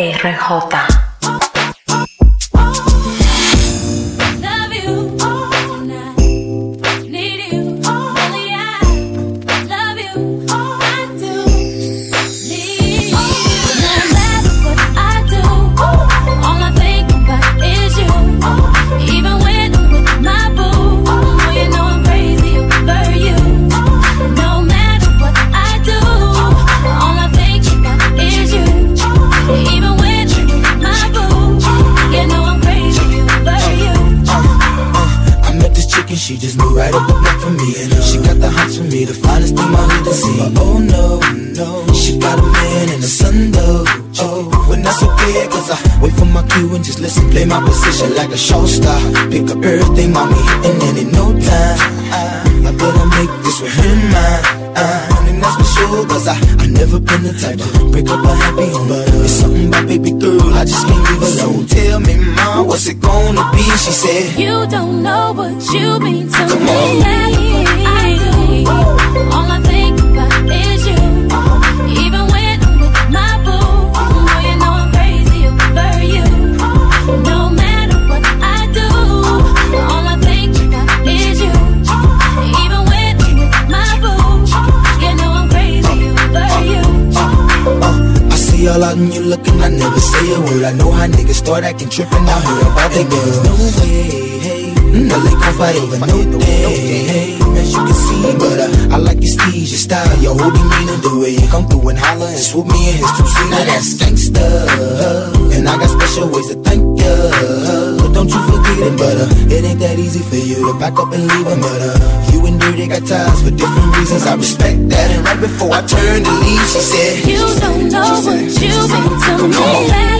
RJ. The finest thing my hood has seen. Oh no, no, she got a man and a son though. Oh, when that's okay, cause I wait for my cue and just listen, play my position like a show star. Pick up everything, mommy, hitting and in no time. I, I better make this with him mine. Uh, and that's for sure, cause I, I never been the type to break up a happy home. But uh, it's something about baby girl, I just can't leave alone. so Tell me, mom, what's it gonna be? She said, You don't know what you mean to Come me. on. I. All I think about is you. Even when I'm with my boo, oh, you know I'm crazy over you. No matter what I do, all I think about is you. Even when I'm with my boo, you know I'm crazy over you. I see all out and you looking, I never say a word. I know how niggas start acting trippin'. I heard about the girls. No way, hey. Mm, Now they gon' fight over no day, hey. You can see, but uh, I like your steez, your style, your whole demeanor, the way you come through and holler and swoop me in his two seat. Now that's gangsta, and I got special ways to thank ya. But don't you forget it, but uh, it ain't that easy for you to back up and leave him. But uh, you and Dirty got ties for different reasons. I respect that, and right before I turned to leave, she said. You don't know what you mean to me.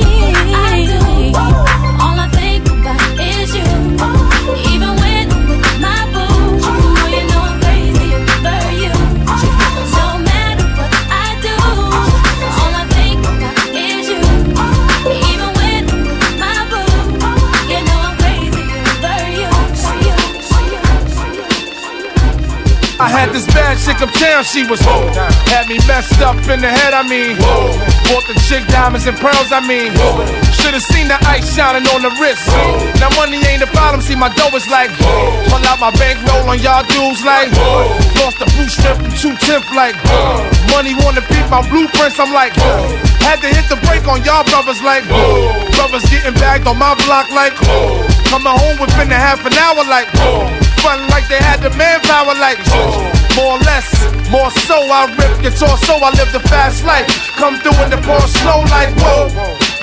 Bad chick uptown, she was whoa. Had me messed up in the head, I mean. Whoa. Bought the chick diamonds and pearls, I mean. Whoa. Should've seen the ice shining on the wrist. Whoa. Now money ain't the problem, see my dough is like. Whoa. Pull out my bankroll on y'all dudes like. Whoa. Lost the blue strip and two tip like. Whoa. Money wanna peep my blueprints, I'm like. Whoa. Had to hit the brake on y'all brothers like. Whoa. Brothers getting bagged on my block like. Whoa. Coming home within a half an hour like. Whoa. Fun like they had the manpower like. Whoa. More or less, more so, I rip your torso, I live the fast life. Come through in the pour slow like whoa.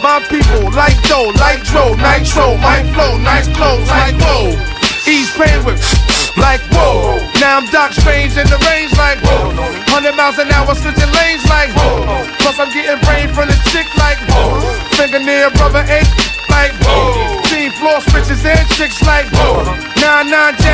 My people, like dough, like dro, nitro, my flow, nice clothes, like whoa. Ease pain with, like whoa. Now I'm Doc Strange in the range, like whoa. 100 miles an hour, switching lanes, like whoa. Plus I'm getting brain from the chick, like whoa. Finger Fingernail brother ache, like whoa. Team floor switches and chicks, like whoa. 9-9 Jag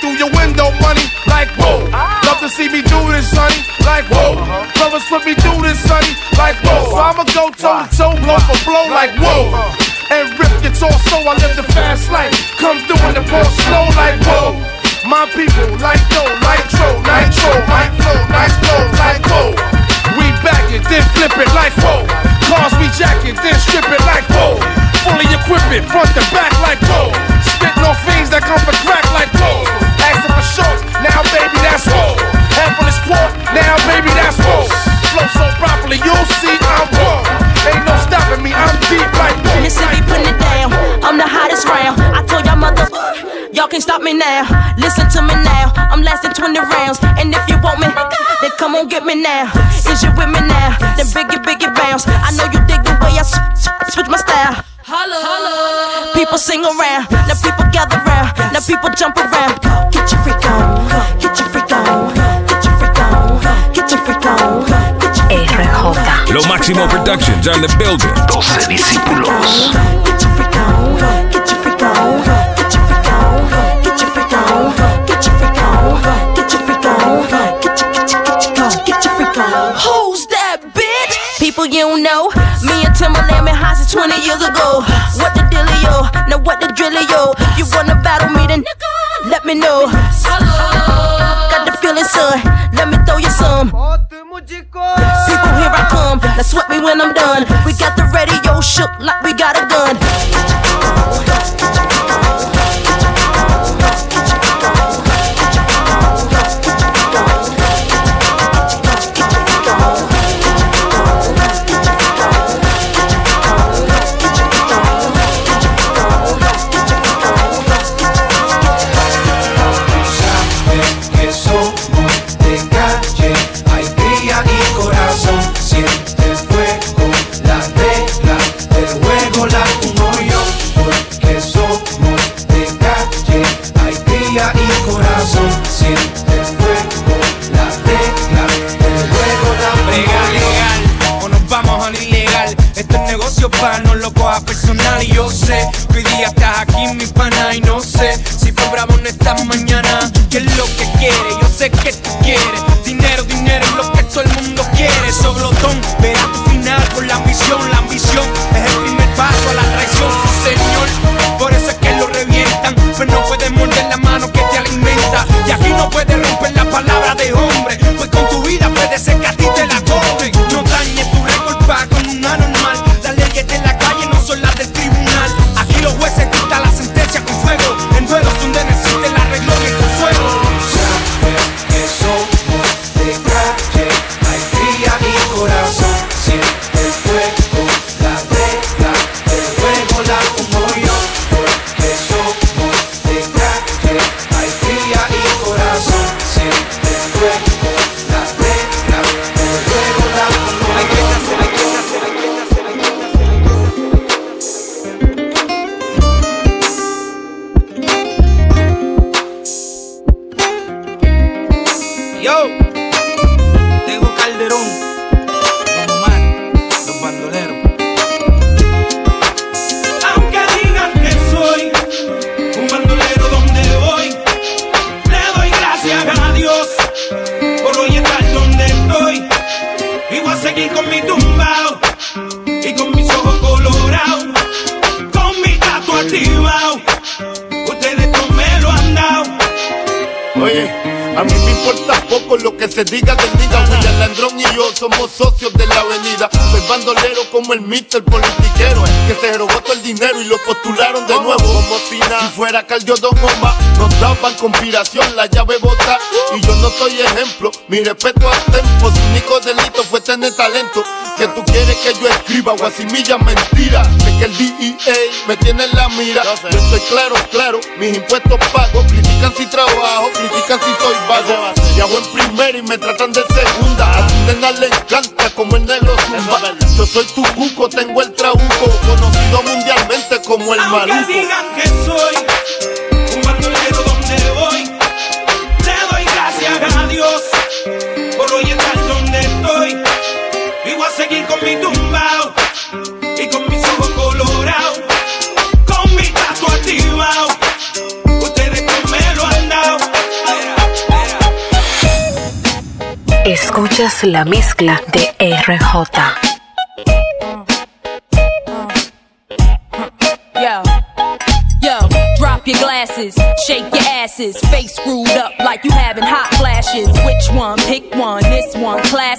through your window, money, like whoa. Love to see me do this, sonny, like whoa. Brothers put me through this, sonny, like whoa. So I'ma go toe to toe, blow for blow, like whoa. And rip your torso, I live the fast life. Come through in the pour slow, like whoa. My people, like dough, nitro, nitro, my flow, clothes, like whoa. We back it, then flip it like whoa. Cars we jack it, then strip now. Listen to me now. I'm lasting 20 rounds. And if you want me, then come on get me now. Is you with me now? Then biggie, biggie bounce. I know you dig the way I sw- sw- switch my style. Holla, holla. People sing around, now people gather round, now people jump around. Get your freak on, get your freak on, get your freak on, get your freak on, get your freak on. RJ. Lo Máximo Productions are in the building. 12 discípulos. you know. Me and Timbaland been hot since 20 years ago. What the dealio? Now what the drillio? If you wanna battle me, then let me know. Got the feeling, son. Let me throw you some. People, here I come. Now sweat me when I'm done. We got the radio shook like we got a gun. No lo coja personal. Y yo sé que hoy día estás aquí, mi pana. Y no sé si fue bravo en esta mañana. ¿Qué es lo que quiere? Yo sé que tú quieres. Dinero, dinero es lo que todo el mundo quiere. Soblotón, verá somos socios bandolero como el mister politiquero. Que se robó todo el dinero y lo postularon de nuevo. Como si nada. Fuera Cardio Don Omar, nos daban conspiración, la llave bota. Y yo no soy ejemplo. Mi respeto al tempo. Su único delito fue tener talento. Que tú quieres que yo escriba guasimilla mentira. De que el DEA me tiene en la mira. Yo estoy claro, claro. Mis impuestos pago. Critican si trabajo, critican si soy vago. Viajo en primera y me tratan de segunda. A tu nena le encanta como el negro zumba. Yo soy tu cuco, tengo el trabuco. Conocido mundialmente como el Aunque maluco. digan que soy un bandolero donde voy, le doy gracias a Dios por hoy estar donde estoy. Voy a seguir con mi tumbao y con mis ojos colorados, con mi gato activado. Ustedes me lo han dado. Escuchas la mezcla de RJ. Shake your asses, face screwed up like you having hot flashes. Which one? Pick one.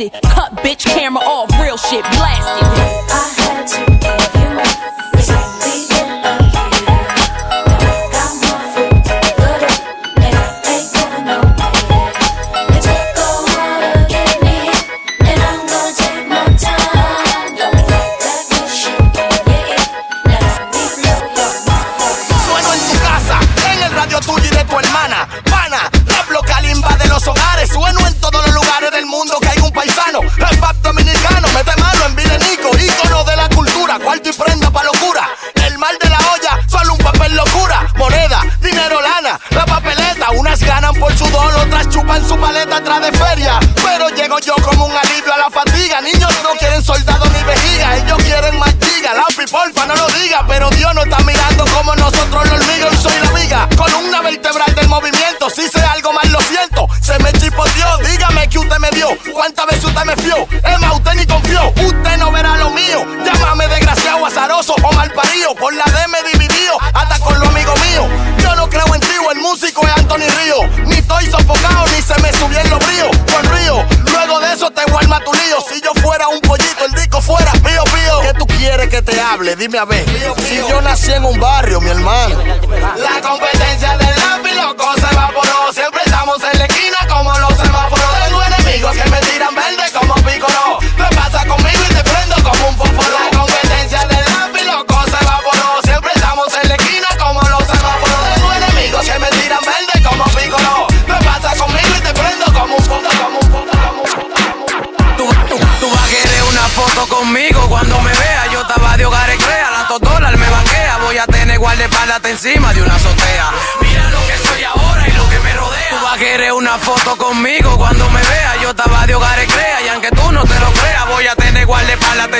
it, cut bitch camera off, real shit blasted. I had to give you Se me chipoteó. Dígame que usted me vio. ¿Cuántas veces usted me fió? Más, usted ni confió. Usted no verá lo mío. Llámame desgraciado, azaroso o mal parido. Por la D me dividió. Hasta con los amigos míos. Yo no creo en ti, el músico es Anthony Río. Ni estoy sofocado, ni se me subió en los bríos. Con río. Luego de eso te guarda tu lío. Si yo fuera un pollito, el disco fuera pío pío. ¿Qué tú quieres que te hable? Dime a ver. Si yo nací en un barrio, mi hermano. La competencia del lápiz, loco, se evaporó. Siempre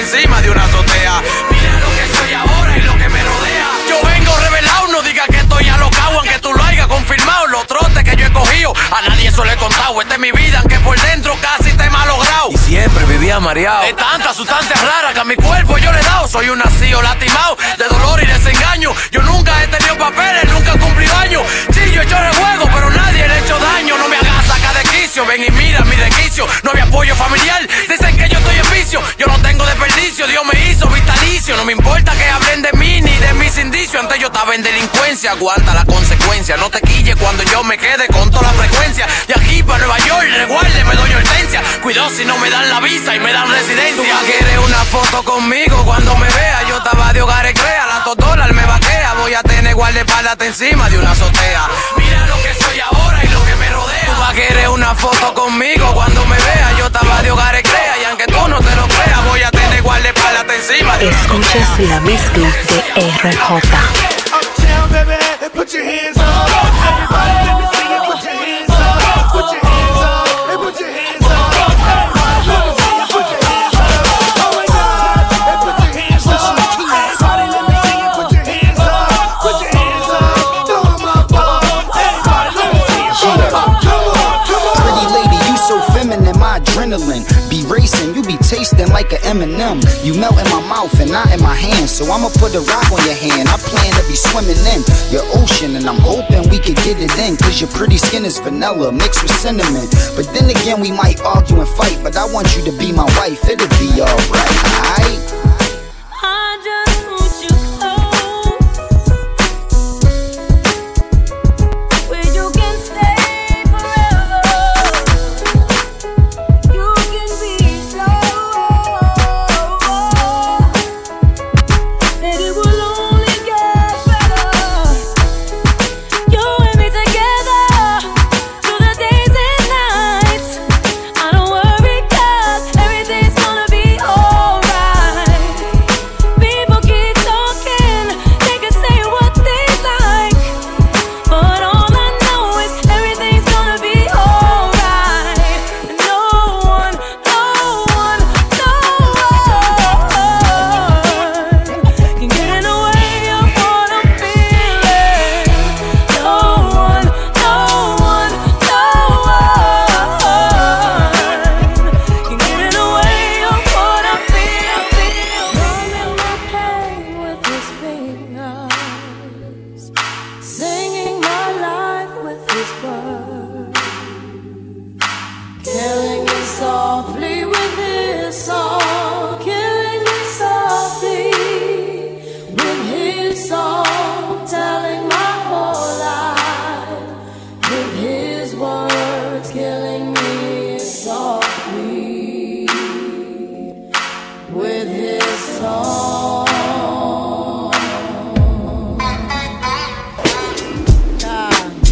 encima de una azotea. Mira lo que soy ahora y lo que me rodea. Yo vengo revelado, no digas que estoy alocado, aunque tú lo hayas confirmado. Los trotes que yo he cogido, a nadie eso le he contado. Esta es mi vida, aunque por dentro casi te he malogrado. Y siempre vivía mareado. De tantas sustancias raras que a mi cuerpo yo le he dado. Soy un nacido lastimado, de dolor y desengaño. Yo nunca he tenido papeles, nunca he cumplido años. Sí, yo he hecho juego, pero nadie le ha hecho daño. No me hagas sacar de quicio, ven y mira mi desquicio. No había apoyo familiar, dicen que yo estoy en vicio. Yo no Antes yo estaba en delincuencia, aguanta la consecuencia. No te quille cuando yo me quede con toda la frecuencia. Y aquí para Nueva York, reguárdeme, doña Hortensia. Cuidado si no me dan la visa y me dan residencia. Tú querer una foto conmigo cuando me vea. Yo estaba de hogar crea, la totola me vaquea. Voy a tener guardaespaldas encima de una azotea. Mira lo que soy ahora y lo que me rodea. Tú vas a querer una foto conmigo cuando me vea. Yo estaba de hogar crea y aunque tú no te lo creas, voy a tener encima de Escuchas la mezcla de RJ. Uptown, baby, put your hands up. Everybody, let me see adrenaline be racing. You be tasting like a M&M. You melt in my mouth and not in my hand. So I'ma put a rock on your hand. I plan to be swimming in your ocean, and I'm hoping we could get it in. Cause your pretty skin is vanilla mixed with cinnamon. But then again, we might argue and fight. But I want you to be my wife, it'll be alright, alright?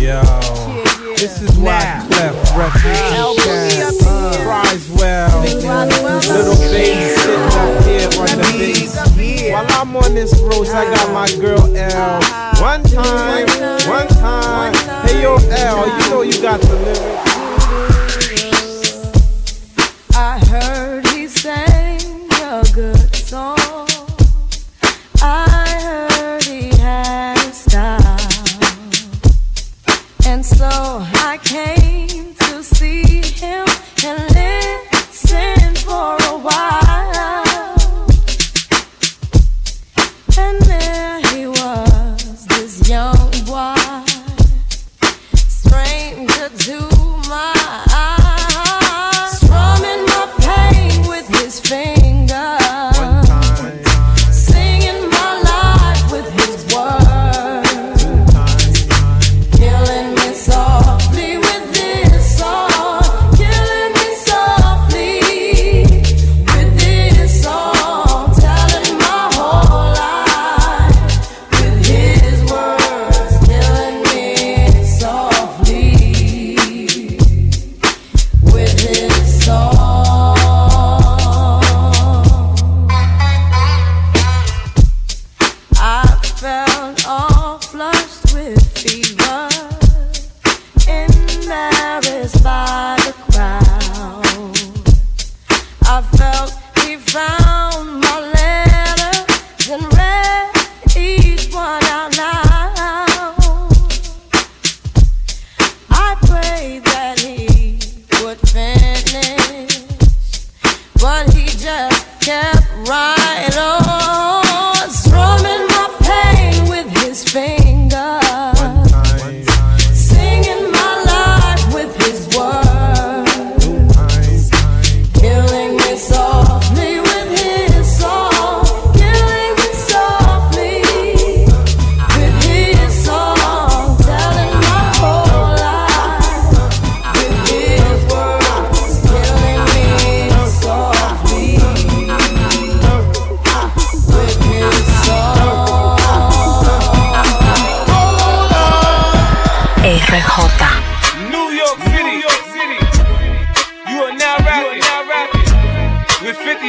Yo, this is why Clef Refuge Criswell, little bass sitting up here on the bass. While I'm on this road, I got my girl L. One time, one time. Hey yo, L, you know you got the lyrics.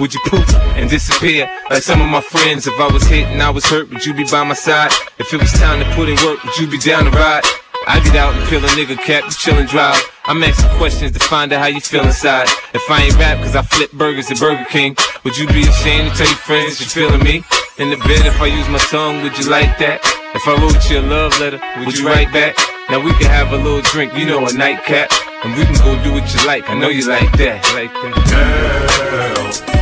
would you poof and disappear like some of my friends? If I was hit and I was hurt, would you be by my side? If it was time to put in work, would you be down to ride? I get out and peel a nigga cap, chillin' drive. I'm asking questions to find out how you feel inside. If I ain't rap cause I flip burgers at Burger King, would you be ashamed to tell your friends you're feeling me? In the bed, if I use my tongue, would you like that? If I wrote you a love letter, would you write back? Now we can have a little drink, you know, a nightcap. And we can go do what you like, I know you like that, like that. Girl,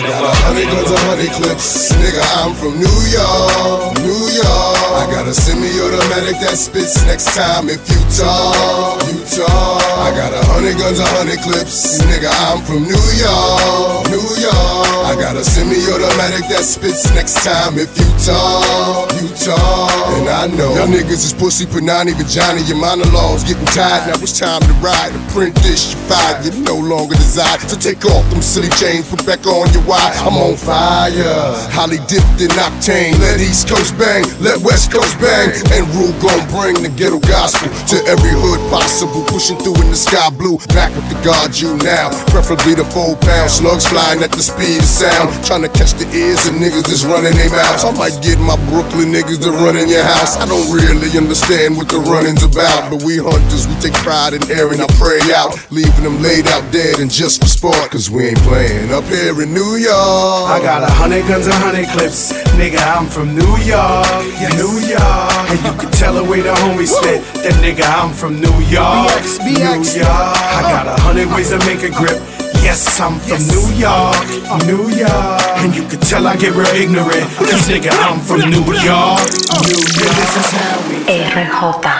I got a hundred guns, a hundred clips. Nigga, I'm from New York, New York. I got a semi-automatic that spits next time if you talk, you talk. I got a hundred guns, a hundred clips. Nigga, I'm from New York, New York. I got a semi-automatic that spits next time if you talk, you talk. And I know y'all niggas is pussy, panani, vagina. Your monologues getting tired. Now it's time to ride. This, you fired. You no longer desire to take off them silly chains, put back on your wire. I'm on fire, highly dipped in octane. Let East Coast bang, let West Coast bang, and Rule gon' bring the ghetto gospel to every hood possible. Pushing through in the sky blue, back with the guard you now. Preferably the four pound slugs flying at the speed of sound, trying to catch the ears of niggas that's running their mouths. I might get my Brooklyn niggas to run in your house. I don't really understand what the running's about, but we hunters, we take pride in airing our prey out, leaving them laid out dead and just for sport, cause we ain't playing up here in New York. I got a hundred guns, a hundred clips. Nigga, I'm from New York, New York. And you can tell the way the homies spit. That nigga, I'm from New York, New York. I got a hundred ways to make a grip. Yes, I'm from New York, New York. And you can tell I get real ignorant. Cause nigga, I'm from New York, New York. This is how we. RJ.